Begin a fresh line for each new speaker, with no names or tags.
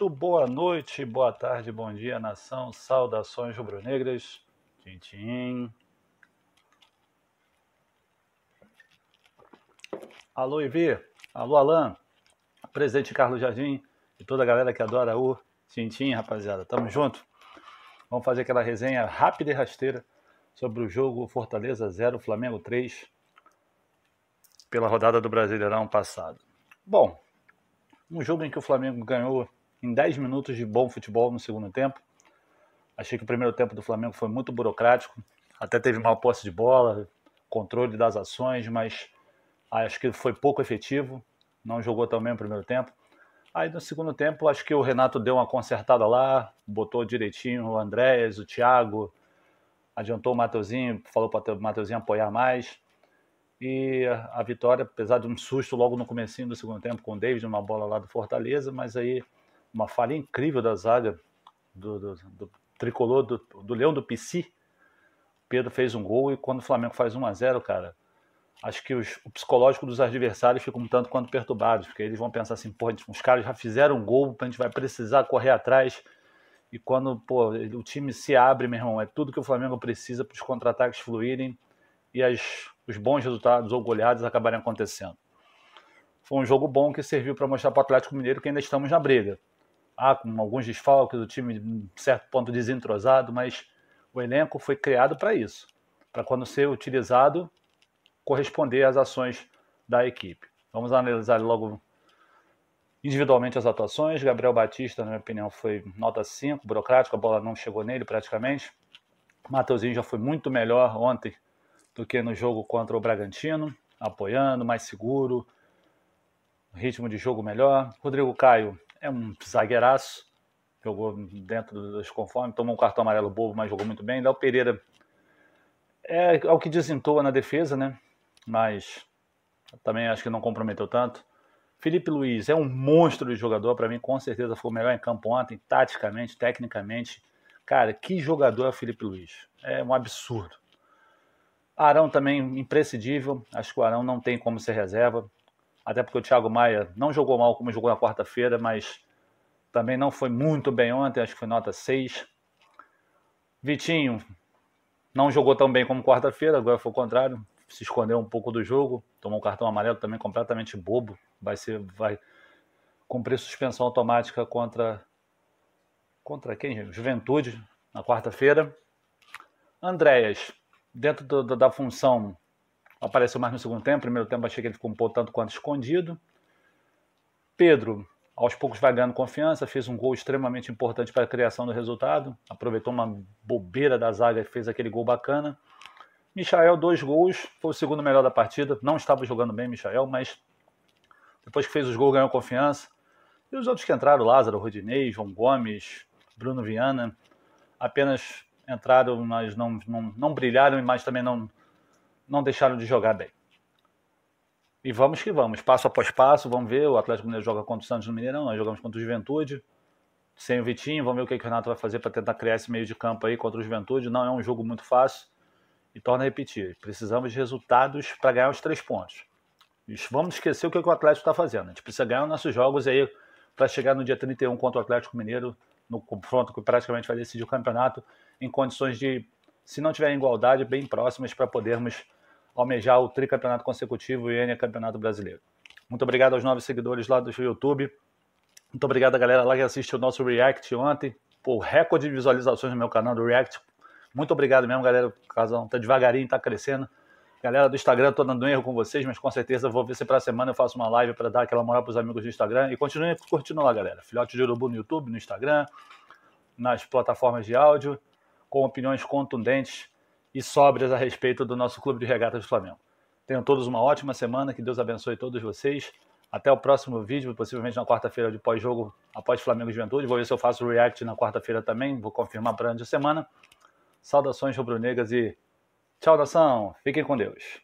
Muito boa noite, boa tarde, bom dia, nação. Saudações rubro-negras. Tintim. Alô, Ivi. Alô, Alan. Presidente Carlos Jardim e toda a galera que adora o Tintim, rapaziada. Tamo junto. Vamos fazer aquela resenha rápida e rasteira sobre o jogo Fortaleza 0, Flamengo 3, pela rodada do Brasileirão passado. Bom, um jogo em que o Flamengo ganhou em 10 minutos de bom futebol no segundo tempo. Achei que o primeiro tempo do Flamengo foi muito burocrático, até teve mal posse de bola, controle das ações, mas acho que foi pouco efetivo, não jogou tão bem no primeiro tempo. Aí no segundo tempo, acho que o Renato deu uma consertada lá, botou direitinho o Andréas, o Thiago, adiantou o Mateuzinho, falou para o Mateuzinho apoiar mais. E a vitória, apesar de um susto logo no comecinho do segundo tempo com o David, uma bola lá do Fortaleza, mas aí uma falha incrível da zaga do, do, do tricolor do, do Leão do Pici. Pedro fez um gol e quando o Flamengo faz 1 a 0 cara, acho que os, o psicológico dos adversários fica um tanto quanto perturbados, porque eles vão pensar assim, pô, os caras já fizeram um gol, a gente vai precisar correr atrás. E quando pô, o time se abre, meu irmão, é tudo que o Flamengo precisa para os contra-ataques fluírem e as, os bons resultados ou goleadas acabarem acontecendo. Foi um jogo bom que serviu para mostrar para o Atlético Mineiro que ainda estamos na briga. Ah, com alguns desfalques, o time em certo ponto desentrosado, mas o elenco foi criado para isso, para quando ser utilizado corresponder às ações da equipe. Vamos analisar logo individualmente as atuações. Gabriel Batista, na minha opinião, foi nota 5, burocrático, a bola não chegou nele praticamente. Mateuzinho já foi muito melhor ontem do que no jogo contra o Bragantino, apoiando, mais seguro, ritmo de jogo melhor. Rodrigo Caio é um zagueiraço, jogou dentro dos conformes, tomou um cartão amarelo bobo, mas jogou muito bem. Léo Pereira é, é o que desentoa na defesa, né? Mas também acho que não comprometeu tanto. Felipe Luiz é um monstro de jogador, para mim com certeza foi o melhor em campo ontem, taticamente, tecnicamente. Cara, que jogador é o Felipe Luiz? É um absurdo. Arão também imprescindível, acho que o Arão não tem como ser reserva, até porque o Thiago Maia não jogou mal como jogou na quarta-feira, mas também não foi muito bem ontem, acho que foi nota 6. Vitinho não jogou tão bem como quarta-feira, agora foi o contrário, se escondeu um pouco do jogo, tomou um cartão amarelo também completamente bobo, vai ser vai cumprir suspensão automática contra contra quem? Juventude na quarta-feira. Andréas, dentro do, da função, apareceu mais no segundo tempo. Primeiro tempo achei que ele ficou um pouco tanto quanto escondido. Pedro, aos poucos vai ganhando confiança, fez um gol extremamente importante para a criação do resultado. Aproveitou uma bobeira da zaga e fez aquele gol bacana. Michael, dois gols, foi o segundo melhor da partida. Não estava jogando bem, Michael, mas depois que fez os gols, ganhou confiança. E os outros que entraram, Lázaro, Rodinei, João Gomes, Bruno Viana, apenas entraram, mas não, não, não brilharam, mas também não, não deixaram de jogar bem. E vamos que vamos, passo após passo, vamos ver. O Atlético Mineiro joga contra o Santos no Mineirão, nós jogamos contra o Juventude, sem o Vitinho. Vamos ver o que o Renato vai fazer para tentar criar esse meio de campo aí contra o Juventude. Não é um jogo muito fácil. E torna a repetir: precisamos de resultados para ganhar os três pontos. Vamos esquecer o que o Atlético está fazendo. A gente precisa ganhar os nossos jogos aí para chegar no dia 31 contra o Atlético Mineiro, no confronto que praticamente vai decidir o campeonato, em condições de, se não tiver igualdade, bem próximas para podermos almejar o tricampeonato consecutivo e N campeonato brasileiro. Muito obrigado aos novos seguidores lá do YouTube. Muito obrigado a galera lá que assistiu o nosso React ontem. Por recorde de visualizações no meu canal do React. Muito obrigado mesmo, galera. O casal tá devagarinho, tá crescendo. Galera do Instagram, tô dando erro com vocês, mas com certeza vou ver se para a semana eu faço uma live para dar aquela moral para os amigos do Instagram. E continue curtindo lá, galera. Filhote de Urubu no YouTube, no Instagram, nas plataformas de áudio, com opiniões contundentes e sóbrias a respeito do nosso Clube de Regatas do Flamengo. Tenham todos uma ótima semana, que Deus abençoe todos vocês. Até o próximo vídeo, possivelmente na quarta-feira de pós-jogo, após Flamengo e Juventude. Vou ver se eu faço react na quarta-feira também, vou confirmar para a semana. Saudações rubro-negras e tchau, nação. Fiquem com Deus.